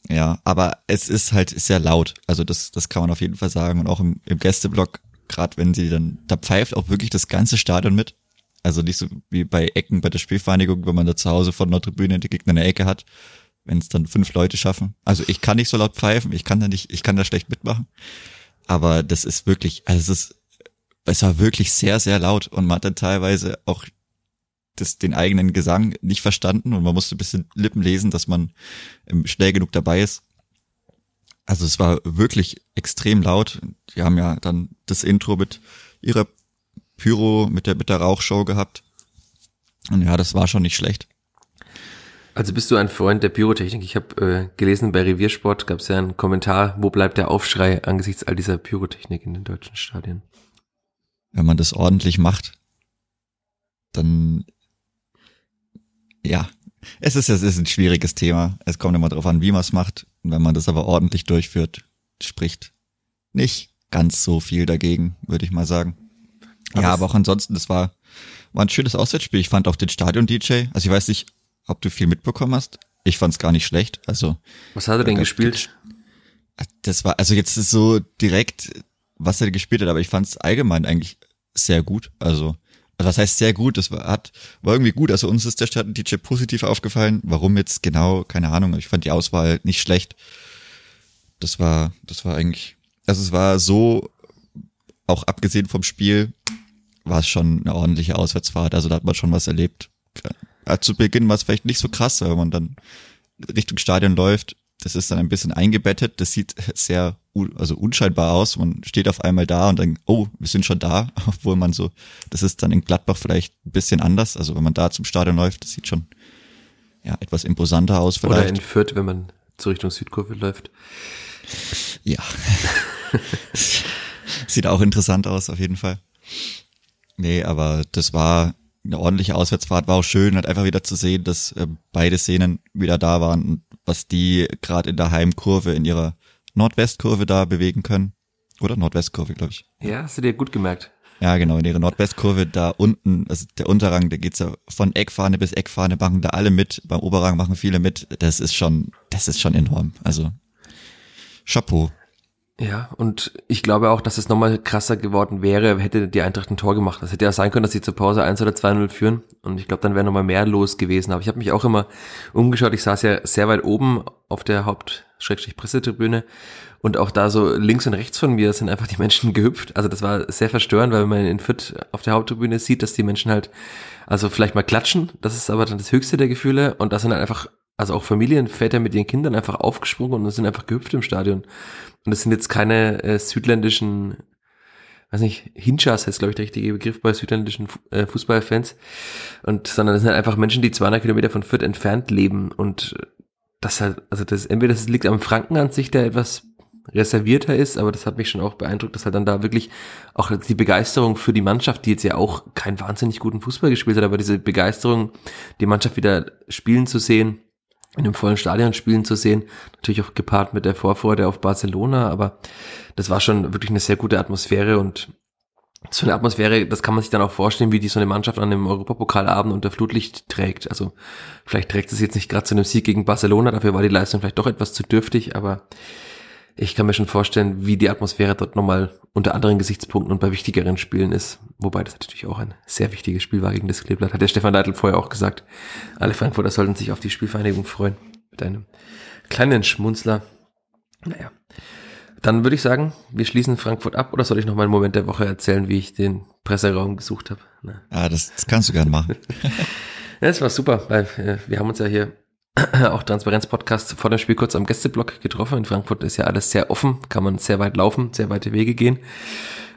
Ja, aber es ist halt sehr laut. Also das, das kann man auf jeden Fall sagen. Und auch im, im Gästeblock, gerade wenn sie dann, da pfeift auch wirklich das ganze Stadion mit. Also nicht so wie bei Ecken bei der Spielvereinigung, wenn man da zu Hause von der Tribüne die Gegner eine Ecke hat, wenn es dann fünf Leute schaffen. Also ich kann nicht so laut pfeifen, ich kann da nicht, ich kann da schlecht mitmachen. Aber das ist wirklich, also es ist, es war wirklich sehr, sehr laut und man hat dann teilweise auch das, den eigenen Gesang nicht verstanden und man musste ein bisschen Lippen lesen, dass man ähm, schnell genug dabei ist. Also es war wirklich extrem laut. Die haben ja dann das Intro mit ihrer Pyro, mit der, mit der Rauchshow gehabt. Und ja, das war schon nicht schlecht. Also bist du ein Freund der Pyrotechnik? Ich habe äh, gelesen, bei Reviersport gab es ja einen Kommentar, wo bleibt der Aufschrei angesichts all dieser Pyrotechnik in den deutschen Stadien? Wenn man das ordentlich macht, dann ja, es ist, es ist ein schwieriges Thema. Es kommt immer darauf an, wie man es macht. Und wenn man das aber ordentlich durchführt, spricht nicht ganz so viel dagegen, würde ich mal sagen. Aber ja, aber auch ansonsten, das war, war ein schönes Auswärtsspiel. Ich fand auch den Stadion-DJ, also ich weiß nicht, ob du viel mitbekommen hast. Ich fand es gar nicht schlecht. Also was hat er denn gespielt? Das war also jetzt ist so direkt, was er gespielt hat, aber ich fand es allgemein eigentlich sehr gut. Also was heißt sehr gut? Das war, hat, war irgendwie gut. Also uns ist der Stadt DJ positiv aufgefallen. Warum jetzt genau? Keine Ahnung. Ich fand die Auswahl nicht schlecht. Das war, das war eigentlich, also es war so, auch abgesehen vom Spiel, war es schon eine ordentliche Auswärtsfahrt. Also da hat man schon was erlebt zu Beginn war es vielleicht nicht so krass, weil man dann Richtung Stadion läuft. Das ist dann ein bisschen eingebettet. Das sieht sehr also unscheinbar aus. Man steht auf einmal da und dann, oh, wir sind schon da, obwohl man so, das ist dann in Gladbach vielleicht ein bisschen anders. Also wenn man da zum Stadion läuft, das sieht schon ja etwas imposanter aus vielleicht. Oder in Fürth, wenn man zur Richtung Südkurve läuft. Ja. sieht auch interessant aus, auf jeden Fall. Nee, aber das war eine ordentliche Auswärtsfahrt, war auch schön, halt einfach wieder zu sehen, dass äh, beide Szenen wieder da waren, was die gerade in der Heimkurve, in ihrer Nordwestkurve da bewegen können. Oder Nordwestkurve, glaube ich. Ja, hast du dir gut gemerkt. Ja, genau, in ihrer Nordwestkurve da unten, also der Unterrang, da geht's ja von Eckfahne bis Eckfahne, machen da alle mit, beim Oberrang machen viele mit. Das ist schon, das ist schon enorm. Also Chapeau. Ja, und ich glaube auch, dass es nochmal krasser geworden wäre, hätte die Eintracht ein Tor gemacht. Das hätte ja sein können, dass sie zur Pause 1 oder 2-0 führen. Und ich glaube, dann wäre nochmal mehr los gewesen. Aber ich habe mich auch immer umgeschaut. Ich saß ja sehr weit oben auf der Haupt-Pressetribüne. Und auch da so links und rechts von mir sind einfach die Menschen gehüpft. Also das war sehr verstörend, weil man in Fürth auf der Haupttribüne sieht, dass die Menschen halt, also vielleicht mal klatschen. Das ist aber dann das höchste der Gefühle. Und das sind halt einfach also auch Familienväter mit ihren Kindern einfach aufgesprungen und sind einfach gehüpft im Stadion. Und das sind jetzt keine äh, südländischen, weiß nicht, Hinchas heißt glaube ich der richtige Begriff bei südländischen äh, Fußballfans. Und, sondern das sind einfach Menschen, die 200 Kilometer von Fürth entfernt leben und das halt, also das, entweder das liegt am Franken an sich, der etwas reservierter ist, aber das hat mich schon auch beeindruckt, dass halt dann da wirklich auch die Begeisterung für die Mannschaft, die jetzt ja auch keinen wahnsinnig guten Fußball gespielt hat, aber diese Begeisterung, die Mannschaft wieder spielen zu sehen, in einem vollen Stadion spielen zu sehen. Natürlich auch gepaart mit der Vorfreude auf Barcelona, aber das war schon wirklich eine sehr gute Atmosphäre und so eine Atmosphäre, das kann man sich dann auch vorstellen, wie die so eine Mannschaft an einem Europapokalabend unter Flutlicht trägt. Also vielleicht trägt es jetzt nicht gerade zu einem Sieg gegen Barcelona, dafür war die Leistung vielleicht doch etwas zu dürftig, aber ich kann mir schon vorstellen, wie die Atmosphäre dort nochmal unter anderen Gesichtspunkten und bei wichtigeren Spielen ist. Wobei das natürlich auch ein sehr wichtiges Spiel war gegen das Kleeblatt. Hat der Stefan Leitl vorher auch gesagt. Alle Frankfurter sollten sich auf die Spielvereinigung freuen. Mit einem kleinen Schmunzler. Naja. Dann würde ich sagen, wir schließen Frankfurt ab oder soll ich noch mal einen Moment der Woche erzählen, wie ich den Presseraum gesucht habe? Na. Ah, das, das kannst du gern machen. ja, das war super, weil äh, wir haben uns ja hier auch Transparenz-Podcast vor dem Spiel kurz am Gästeblock getroffen. In Frankfurt ist ja alles sehr offen, kann man sehr weit laufen, sehr weite Wege gehen.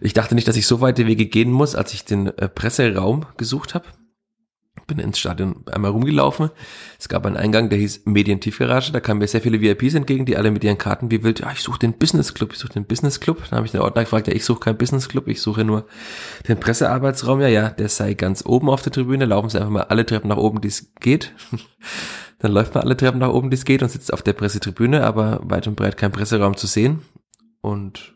Ich dachte nicht, dass ich so weite Wege gehen muss, als ich den äh, Presseraum gesucht habe. Bin ins Stadion einmal rumgelaufen. Es gab einen Eingang, der hieß Medientiefgarage. Da kamen mir sehr viele VIPs entgegen, die alle mit ihren Karten wie wild, ja, ich suche den Business Club, ich suche den Business Club. Dann habe ich den Ordner gefragt, ja, ich suche keinen Business Club, ich suche nur den Pressearbeitsraum. Ja, ja, der sei ganz oben auf der Tribüne. Laufen Sie einfach mal alle Treppen nach oben, die es geht. Dann läuft man alle Treppen nach oben, die es geht und sitzt auf der Pressetribüne, aber weit und breit kein Presseraum zu sehen. Und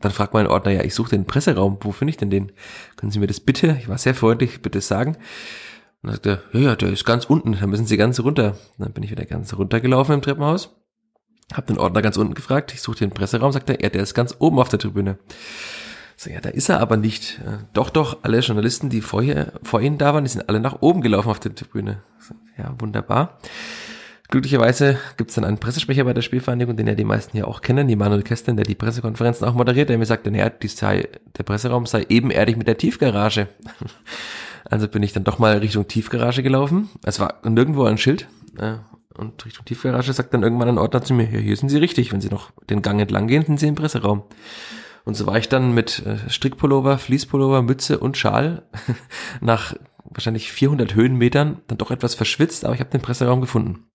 dann fragt mein Ordner, ja, ich suche den Presseraum, wo finde ich denn den? Können Sie mir das bitte, ich war sehr freundlich, bitte sagen. Und dann sagt er, ja, ja, der ist ganz unten, da müssen Sie ganz runter. Dann bin ich wieder ganz runtergelaufen im Treppenhaus, hab den Ordner ganz unten gefragt, ich suche den Presseraum, sagt er, ja, der ist ganz oben auf der Tribüne. So, ja, da ist er aber nicht. Doch, doch, alle Journalisten, die vorher, vor Ihnen da waren, die sind alle nach oben gelaufen auf der Tribüne. So, ja, wunderbar. Glücklicherweise gibt es dann einen Pressesprecher bei der Spielvereinigung, den ja die meisten hier auch kennen, die Manuel Kästner, der die Pressekonferenzen auch moderiert, der mir sagt, naja, die sei, der Presseraum sei ebenerdig mit der Tiefgarage. Also bin ich dann doch mal Richtung Tiefgarage gelaufen. Es war nirgendwo ein Schild. Äh, und Richtung Tiefgarage sagt dann irgendwann ein Ordner zu mir, ja, hier sind Sie richtig. Wenn Sie noch den Gang entlang gehen, sind Sie im Presseraum. Und so war ich dann mit äh, Strickpullover, Fließpullover, Mütze und Schal nach wahrscheinlich 400 Höhenmetern dann doch etwas verschwitzt, aber ich habe den Presseraum gefunden.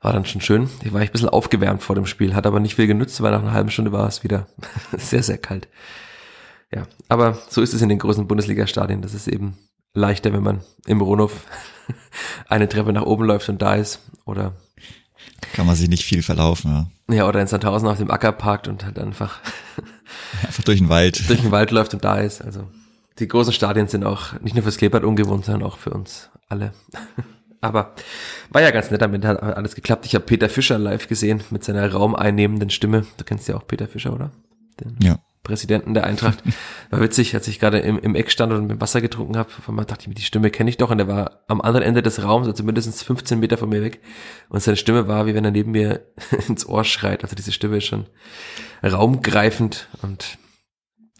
War dann schon schön. Ich war ich ein bisschen aufgewärmt vor dem Spiel, hat aber nicht viel genutzt, weil nach einer halben Stunde war es wieder sehr, sehr kalt. Ja, aber so ist es in den großen Bundesliga-Stadien. Das ist eben leichter, wenn man im Ronhof eine Treppe nach oben läuft und da ist. Oder kann man sich nicht viel verlaufen, ja. Ja, oder in Sandhausen auf dem Acker parkt und halt einfach, einfach durch den Wald. Durch den Wald läuft und da ist. Also die großen Stadien sind auch nicht nur fürs Kleeblatt ungewohnt, sondern auch für uns alle. Aber war ja ganz nett, damit hat alles geklappt. Ich habe Peter Fischer live gesehen mit seiner raumeinnehmenden Stimme. Du kennst ja auch Peter Fischer, oder? Den ja. Präsidenten der Eintracht. War witzig, als ich gerade im, im Eck stand und mit Wasser getrunken habe. Auf einmal dachte ich mir, die Stimme kenne ich doch. Und er war am anderen Ende des Raums, also mindestens 15 Meter von mir weg. Und seine Stimme war, wie wenn er neben mir ins Ohr schreit. Also diese Stimme ist schon raumgreifend. Und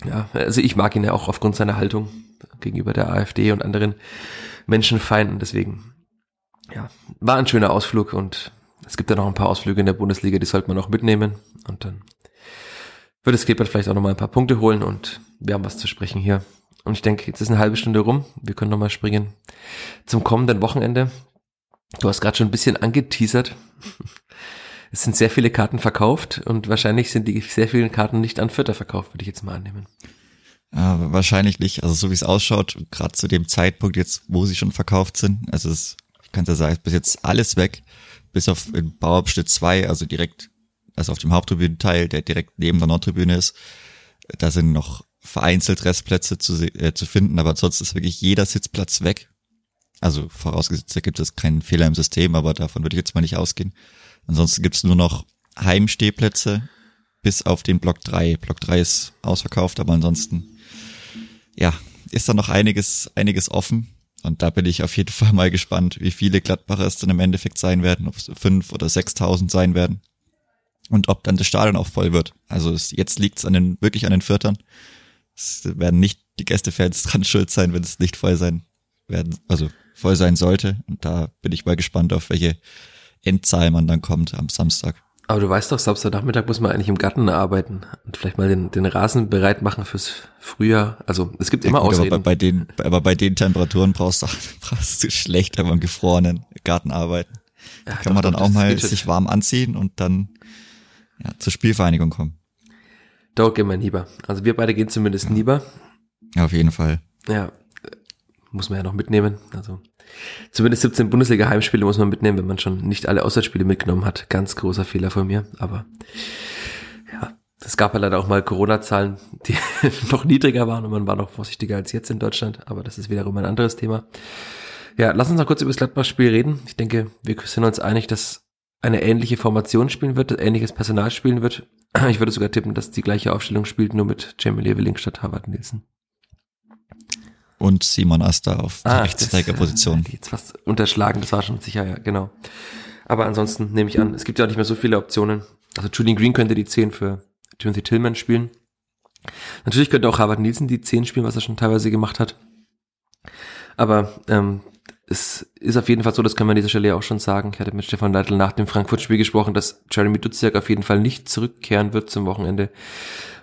ja, also ich mag ihn ja auch aufgrund seiner Haltung gegenüber der AfD und anderen Menschenfeinden. Deswegen, ja, war ein schöner Ausflug und es gibt ja noch ein paar Ausflüge in der Bundesliga, die sollte man auch mitnehmen. Und dann würde Kleeblatt vielleicht auch nochmal ein paar Punkte holen und wir haben was zu sprechen hier. Und ich denke, jetzt ist eine halbe Stunde rum. Wir können nochmal springen zum kommenden Wochenende. Du hast gerade schon ein bisschen angeteasert. Es sind sehr viele Karten verkauft und wahrscheinlich sind die sehr vielen Karten nicht an Vierter verkauft, würde ich jetzt mal annehmen. Ja, wahrscheinlich nicht. Also so wie es ausschaut, gerade zu dem Zeitpunkt jetzt, wo sie schon verkauft sind, also es, ich kann ja sagen, bis jetzt alles weg, bis auf in Bauabschnitt 2, also direkt also auf dem Haupttribünenteil, der direkt neben der Nordtribüne ist. Da sind noch vereinzelt Restplätze zu, äh, zu finden, aber sonst ist wirklich jeder Sitzplatz weg. Also vorausgesetzt, da gibt es keinen Fehler im System, aber davon würde ich jetzt mal nicht ausgehen. Ansonsten gibt es nur noch Heimstehplätze bis auf den Block 3. Block 3 ist ausverkauft, aber ansonsten, ja, ist da noch einiges, einiges offen. Und da bin ich auf jeden Fall mal gespannt, wie viele Gladbacher es dann im Endeffekt sein werden, ob es fünf oder sechstausend sein werden und ob dann das Stadion auch voll wird. Also es, jetzt liegt es an den, wirklich an den Viertern. Es werden nicht die Gästefans dran schuld sein, wenn es nicht voll sein werden, also voll sein sollte. Und da bin ich mal gespannt, auf welche Endzahl man dann kommt am Samstag. Aber du weißt doch, Samstagnachmittag muss man eigentlich im Garten arbeiten und vielleicht mal den, den Rasen bereit machen fürs Frühjahr. Also es gibt ja, immer gut, Ausreden. Aber bei, den, aber bei den Temperaturen brauchst du, brauchst du schlecht beim gefrorenen Garten arbeiten. Ja, kann doch, man dann doch, auch mal sich warm anziehen und dann ja, zur Spielvereinigung kommen. Doch, gehen wir lieber. Also wir beide gehen zumindest ja. lieber. Ja, auf jeden Fall. Ja, muss man ja noch mitnehmen. Also zumindest 17 Bundesliga-Heimspiele muss man mitnehmen, wenn man schon nicht alle Auswärtsspiele mitgenommen hat. Ganz großer Fehler von mir. Aber ja, es gab ja leider auch mal Corona-Zahlen, die noch niedriger waren und man war noch vorsichtiger als jetzt in Deutschland. Aber das ist wiederum ein anderes Thema. Ja, lass uns noch kurz über das Gladbach-Spiel reden. Ich denke, wir sind uns einig, dass eine ähnliche Formation spielen wird, ähnliches Personal spielen wird. Ich würde sogar tippen, dass die gleiche Aufstellung spielt, nur mit Jamie Leveling statt Harvard Nielsen. Und Simon Asta auf ah, Rechtsträgerposition. Die jetzt fast unterschlagen, das war schon sicher, ja, genau. Aber ansonsten nehme ich an, es gibt ja auch nicht mehr so viele Optionen. Also Julian Green könnte die 10 für Timothy Tillman spielen. Natürlich könnte auch Harvard Nielsen die 10 spielen, was er schon teilweise gemacht hat. Aber ähm, es ist auf jeden Fall so, das kann man an dieser Stelle auch schon sagen. Ich hatte mit Stefan Leitl nach dem Frankfurt-Spiel gesprochen, dass Jeremy Duziak auf jeden Fall nicht zurückkehren wird zum Wochenende,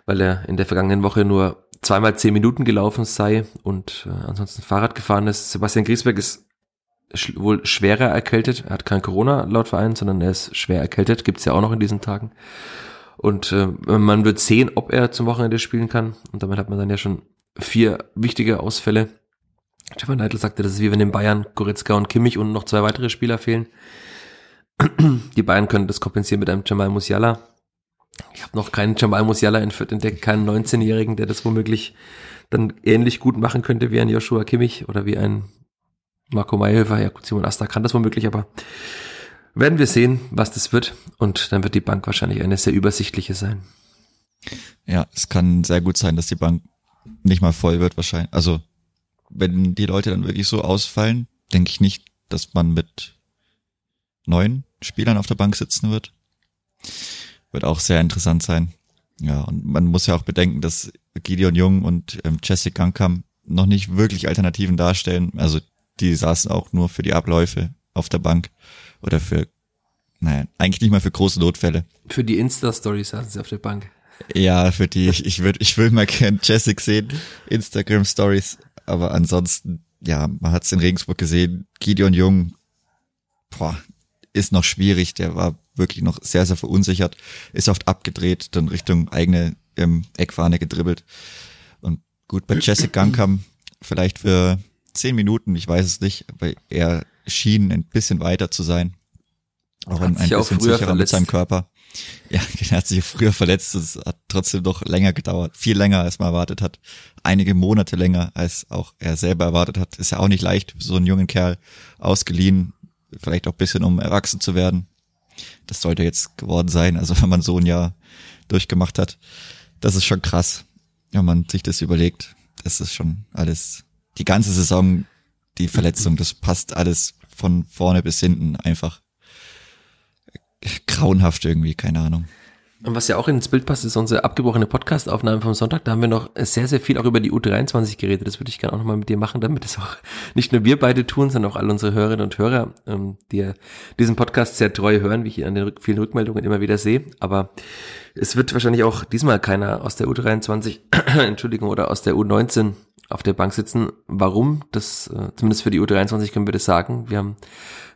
weil er in der vergangenen Woche nur zweimal zehn Minuten gelaufen sei und äh, ansonsten Fahrrad gefahren ist. Sebastian Griesbeck ist sch wohl schwerer erkältet. Er hat kein Corona laut Verein, sondern er ist schwer erkältet. Gibt's ja auch noch in diesen Tagen. Und äh, man wird sehen, ob er zum Wochenende spielen kann. Und damit hat man dann ja schon vier wichtige Ausfälle. Stefan Neidl sagte, das ist wie wenn in Bayern Goretzka und Kimmich und noch zwei weitere Spieler fehlen. Die Bayern können das kompensieren mit einem Jamal Musiala. Ich habe noch keinen Jamal Musiala entdeckt, keinen 19-Jährigen, der das womöglich dann ähnlich gut machen könnte wie ein Joshua Kimmich oder wie ein Marco Mayhöfer. Ja gut, Simon Asta kann das womöglich, aber werden wir sehen, was das wird. Und dann wird die Bank wahrscheinlich eine sehr übersichtliche sein. Ja, es kann sehr gut sein, dass die Bank nicht mal voll wird wahrscheinlich. Also wenn die Leute dann wirklich so ausfallen, denke ich nicht, dass man mit neun Spielern auf der Bank sitzen wird. Wird auch sehr interessant sein. Ja, und man muss ja auch bedenken, dass Gideon Jung und ähm, Jesse Gankam noch nicht wirklich Alternativen darstellen. Also die saßen auch nur für die Abläufe auf der Bank oder für, naja, eigentlich nicht mal für große Notfälle. Für die Insta-Stories saßen sie auf der Bank. Ja, für die, ich, ich würde, ich will mal gern Jessic sehen, Instagram Stories, aber ansonsten, ja, man hat es in Regensburg gesehen, Gideon Jung, boah, ist noch schwierig, der war wirklich noch sehr, sehr verunsichert, ist oft abgedreht, dann Richtung eigene ähm, Eckfahne gedribbelt. Und gut, bei Jessic Gangkam vielleicht für zehn Minuten, ich weiß es nicht, aber er schien ein bisschen weiter zu sein. Auch ein, ein bisschen sicherer verletzt. mit seinem Körper. Ja, er hat sich früher verletzt. Es hat trotzdem doch länger gedauert. Viel länger, als man erwartet hat. Einige Monate länger, als auch er selber erwartet hat. Ist ja auch nicht leicht, so einen jungen Kerl ausgeliehen. Vielleicht auch bisschen, um erwachsen zu werden. Das sollte jetzt geworden sein. Also wenn man so ein Jahr durchgemacht hat. Das ist schon krass. Wenn man sich das überlegt. Das ist schon alles, die ganze Saison, die Verletzung, das passt alles von vorne bis hinten einfach grauenhaft irgendwie, keine Ahnung. Und was ja auch ins Bild passt, ist unsere abgebrochene Podcast-Aufnahme vom Sonntag. Da haben wir noch sehr, sehr viel auch über die U23 geredet. Das würde ich gerne auch nochmal mit dir machen, damit es auch nicht nur wir beide tun, sondern auch alle unsere Hörerinnen und Hörer, ähm, die diesen Podcast sehr treu hören, wie ich an den vielen Rückmeldungen immer wieder sehe. Aber es wird wahrscheinlich auch diesmal keiner aus der U23, Entschuldigung, oder aus der U19 auf der Bank sitzen. Warum? Das, äh, zumindest für die U23 können wir das sagen. Wir haben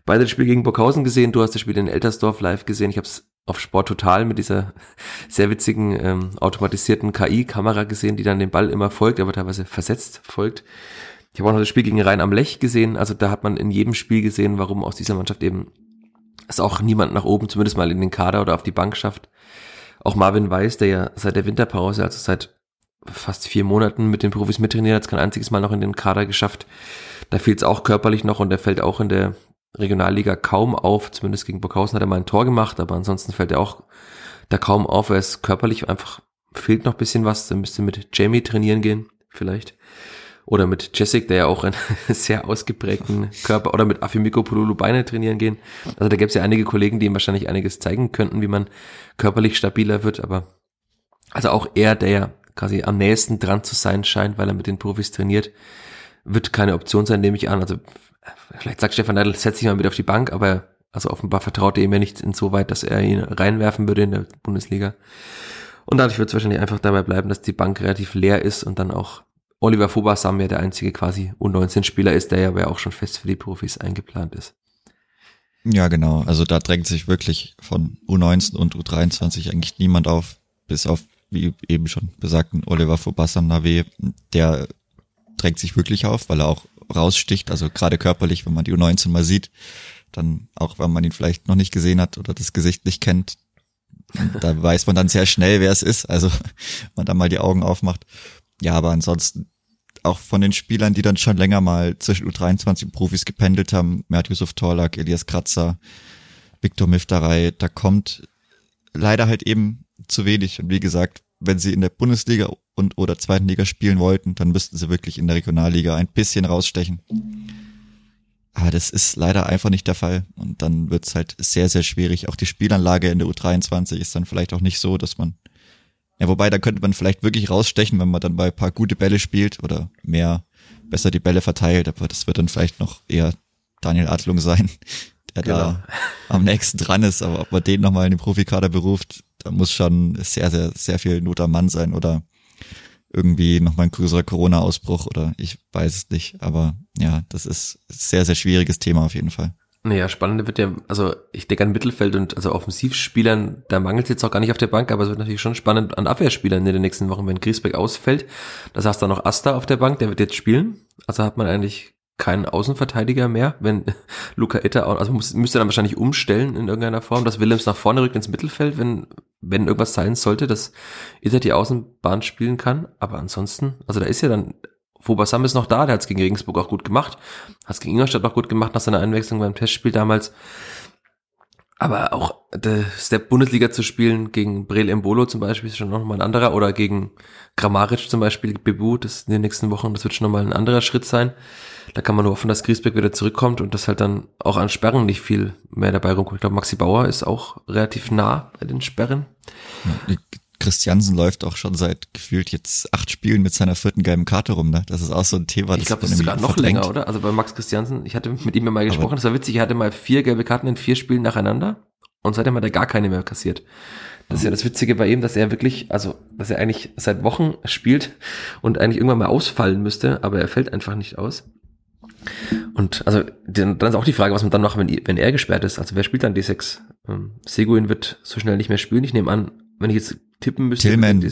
beide das Spiel gegen Burghausen gesehen. Du hast das Spiel in Eltersdorf live gesehen. Ich habe es auf Sport Total mit dieser sehr witzigen ähm, automatisierten KI-Kamera gesehen, die dann den Ball immer folgt, aber teilweise versetzt folgt. Ich habe auch noch das Spiel gegen Rhein am Lech gesehen. Also da hat man in jedem Spiel gesehen, warum aus dieser Mannschaft eben es auch niemand nach oben, zumindest mal in den Kader oder auf die Bank schafft. Auch Marvin Weiß, der ja seit der Winterpause, also seit fast vier Monaten mit den Profis mittrainiert, hat es kein einziges Mal noch in den Kader geschafft. Da fehlt es auch körperlich noch und der fällt auch in der Regionalliga kaum auf. Zumindest gegen Burghausen hat er mal ein Tor gemacht, aber ansonsten fällt er auch da kaum auf. Er ist körperlich einfach, fehlt noch bisschen was. Er müsste mit Jamie trainieren gehen, vielleicht. Oder mit Jessic, der ja auch einen sehr ausgeprägten Körper, oder mit Afimiko Pululu Beine trainieren gehen. Also da gäbe es ja einige Kollegen, die ihm wahrscheinlich einiges zeigen könnten, wie man körperlich stabiler wird, aber also auch er, der ja quasi am nächsten dran zu sein scheint, weil er mit den Profis trainiert, wird keine Option sein, nehme ich an. Also vielleicht sagt Stefan Neidl, setz dich mal mit auf die Bank, aber also offenbar vertraut er ihm ja nicht insoweit, dass er ihn reinwerfen würde in der Bundesliga. Und dadurch wird es wahrscheinlich einfach dabei bleiben, dass die Bank relativ leer ist und dann auch Oliver Fobasam ja der einzige quasi U19-Spieler ist, der ja aber auch schon fest für die Profis eingeplant ist. Ja, genau. Also da drängt sich wirklich von U19 und U23 eigentlich niemand auf, bis auf, wie eben schon besagten, Oliver Fobasam Nave, der drängt sich wirklich auf, weil er auch raussticht, also gerade körperlich, wenn man die U19 mal sieht, dann auch wenn man ihn vielleicht noch nicht gesehen hat oder das Gesicht nicht kennt, da weiß man dann sehr schnell, wer es ist, also man dann mal die Augen aufmacht. Ja, aber ansonsten auch von den Spielern, die dann schon länger mal zwischen U23 und Profis gependelt haben, Mert Yusuf Torlak, Elias Kratzer, Viktor Miftarei, da kommt leider halt eben zu wenig. Und wie gesagt, wenn sie in der Bundesliga und oder zweiten Liga spielen wollten, dann müssten sie wirklich in der Regionalliga ein bisschen rausstechen. Aber das ist leider einfach nicht der Fall. Und dann wird's halt sehr, sehr schwierig. Auch die Spielanlage in der U23 ist dann vielleicht auch nicht so, dass man, ja, wobei, da könnte man vielleicht wirklich rausstechen, wenn man dann bei ein paar gute Bälle spielt oder mehr, besser die Bälle verteilt. Aber das wird dann vielleicht noch eher Daniel Adlung sein, der genau. da am nächsten dran ist. Aber ob man den nochmal in den Profikader beruft, da muss schon sehr, sehr, sehr viel Not Mann sein oder irgendwie nochmal ein größerer Corona-Ausbruch oder ich weiß es nicht. Aber ja, das ist sehr, sehr schwieriges Thema auf jeden Fall. Naja, spannend wird ja, also ich denke an Mittelfeld und also Offensivspielern, da mangelt es jetzt auch gar nicht auf der Bank, aber es wird natürlich schon spannend an Abwehrspielern in den nächsten Wochen, wenn Griesbeck ausfällt. Das heißt dann noch Asta auf der Bank, der wird jetzt spielen. Also hat man eigentlich keinen Außenverteidiger mehr, wenn Luca Itter, also muss, müsste dann wahrscheinlich umstellen in irgendeiner Form, dass Willems nach vorne rückt ins Mittelfeld, wenn, wenn irgendwas sein sollte, dass Itter die Außenbahn spielen kann. Aber ansonsten, also da ist ja dann, Sam ist noch da, der hat es gegen Regensburg auch gut gemacht, hat es gegen Ingolstadt auch gut gemacht nach seiner Einwechslung beim Testspiel damals. Aber auch der Step Bundesliga zu spielen gegen Brel Embolo zum Beispiel ist schon nochmal ein anderer oder gegen Grammaric zum Beispiel, Bebu, das in den nächsten Wochen, das wird schon nochmal ein anderer Schritt sein. Da kann man nur hoffen, dass Griesbeck wieder zurückkommt und dass halt dann auch an Sperren nicht viel mehr dabei rumkommt. Ich glaube, Maxi Bauer ist auch relativ nah bei den Sperren. Christiansen läuft auch schon seit gefühlt jetzt acht Spielen mit seiner vierten gelben Karte rum, ne? Das ist auch so ein Thema. Das ich glaube, das ist sogar noch verdrängt. länger, oder? Also bei Max Christiansen, ich hatte mit ihm ja mal gesprochen, Aber das war witzig, er hatte mal vier gelbe Karten in vier Spielen nacheinander und seitdem hat er gar keine mehr kassiert. Das ist ja das Witzige bei ihm, dass er wirklich, also, dass er eigentlich seit Wochen spielt und eigentlich irgendwann mal ausfallen müsste, aber er fällt einfach nicht aus. Und also dann ist auch die Frage, was man dann macht, wenn, wenn er gesperrt ist. Also wer spielt dann die sechs? Ähm, Seguin wird so schnell nicht mehr spielen. Ich nehme an, wenn ich jetzt tippen müsste. Tillman,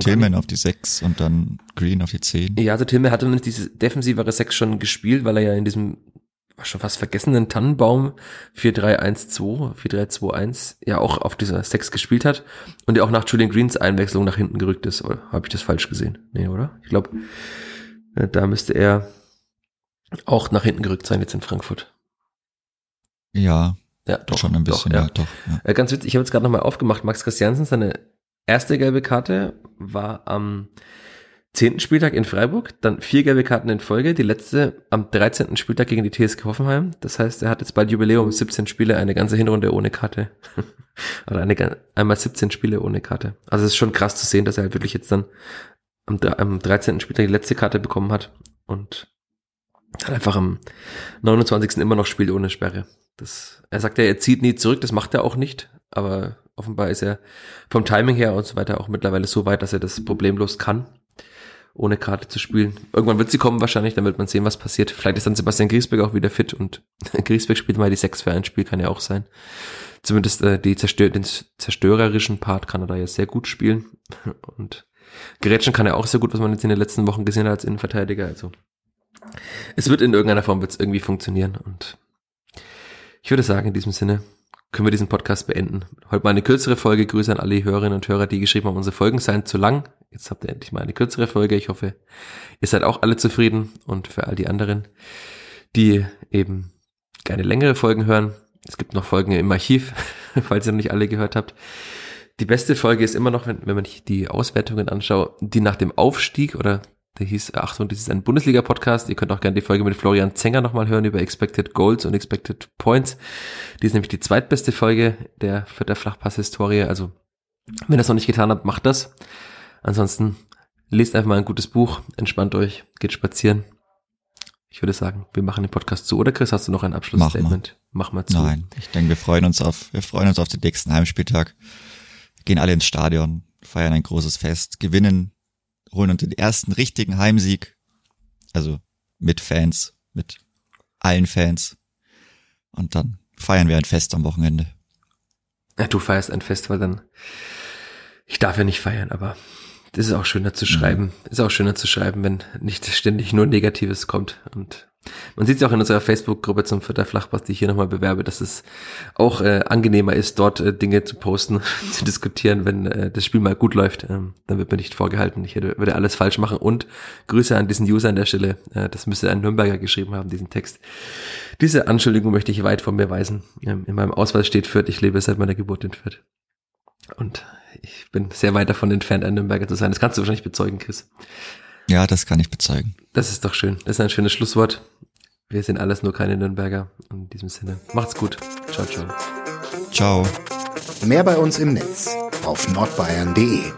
Tillman auf die sechs und dann Green auf die zehn. Ja, also Tillman hatte diese defensivere sechs schon gespielt, weil er ja in diesem schon fast vergessenen Tannenbaum 4-3-1-2, 4-3-2-1 ja auch auf dieser Sechs gespielt hat und der auch nach Julian Greens Einwechslung nach hinten gerückt ist. Oder habe ich das falsch gesehen? Nee, oder? Ich glaube, äh, da müsste er auch nach hinten gerückt sein jetzt in Frankfurt. Ja. Ja, doch. Schon ein bisschen, doch, ja. ja doch. Ja. Äh, ganz witzig, ich habe jetzt gerade nochmal aufgemacht. Max Christiansen, seine erste gelbe Karte war am zehnten Spieltag in Freiburg, dann vier gelbe Karten in Folge, die letzte am 13. Spieltag gegen die TSG Hoffenheim. Das heißt, er hat jetzt bald Jubiläum, 17 Spiele, eine ganze Hinrunde ohne Karte. Oder eine, einmal 17 Spiele ohne Karte. Also es ist schon krass zu sehen, dass er halt wirklich jetzt dann am, am 13. Spieltag die letzte Karte bekommen hat und dann einfach am 29. immer noch spielt ohne Sperre. Das, er sagt ja, er zieht nie zurück, das macht er auch nicht, aber offenbar ist er vom Timing her und so weiter auch mittlerweile so weit, dass er das problemlos kann, ohne Karte zu spielen. Irgendwann wird sie kommen wahrscheinlich, dann wird man sehen, was passiert. Vielleicht ist dann Sebastian Griesbeck auch wieder fit und Griesbeck spielt mal die 6 für ein Spiel, kann ja auch sein. Zumindest äh, die zerstör den zerstörerischen Part kann er da ja sehr gut spielen und Gerätschen kann er auch sehr gut, was man jetzt in den letzten Wochen gesehen hat als Innenverteidiger, also es wird in irgendeiner Form wird's irgendwie funktionieren und ich würde sagen, in diesem Sinne können wir diesen Podcast beenden. Heute mal eine kürzere Folge. Grüße an alle Hörerinnen und Hörer, die geschrieben haben, unsere Folgen seien zu lang. Jetzt habt ihr endlich mal eine kürzere Folge. Ich hoffe, ihr seid auch alle zufrieden und für all die anderen, die eben gerne längere Folgen hören. Es gibt noch Folgen im Archiv, falls ihr noch nicht alle gehört habt. Die beste Folge ist immer noch, wenn, wenn man die Auswertungen anschaut, die nach dem Aufstieg oder der hieß, Achtung, das ist ein Bundesliga-Podcast. Ihr könnt auch gerne die Folge mit Florian Zenger nochmal hören über Expected Goals und Expected Points. Die ist nämlich die zweitbeste Folge der für der Flachpass-Historie. Also, wenn ihr das noch nicht getan habt, macht das. Ansonsten lest einfach mal ein gutes Buch, entspannt euch, geht spazieren. Ich würde sagen, wir machen den Podcast zu. Oder Chris, hast du noch ein Abschlussstatement? Mach mal. Mach mal zu. Nein, ich denke, wir freuen uns auf, wir freuen uns auf den nächsten Heimspieltag. Gehen alle ins Stadion, feiern ein großes Fest, gewinnen holen uns den ersten richtigen Heimsieg. Also mit Fans, mit allen Fans. Und dann feiern wir ein Fest am Wochenende. Ja, du feierst ein Fest, weil dann, ich darf ja nicht feiern, aber das ist auch schöner zu schreiben. Mhm. Ist auch schöner zu schreiben, wenn nicht ständig nur Negatives kommt. Und man sieht es auch in unserer Facebook-Gruppe zum Vierter Flachpass, die ich hier nochmal bewerbe, dass es auch äh, angenehmer ist, dort äh, Dinge zu posten, zu diskutieren, wenn äh, das Spiel mal gut läuft. Ähm, dann wird mir nicht vorgehalten, ich hätte, würde alles falsch machen. Und Grüße an diesen User an der Stelle. Äh, das müsste ein Nürnberger geschrieben haben, diesen Text. Diese Anschuldigung möchte ich weit von mir weisen. Ähm, in meinem Ausweis steht Fürth, ich lebe seit meiner Geburt in Fürth. Und ich bin sehr weit davon entfernt, ein Nürnberger zu sein. Das kannst du wahrscheinlich bezeugen, Chris. Ja, das kann ich bezeugen. Das ist doch schön. Das ist ein schönes Schlusswort. Wir sind alles nur keine Nürnberger. In diesem Sinne, macht's gut. Ciao, ciao. Ciao. Mehr bei uns im Netz auf nordbayern.de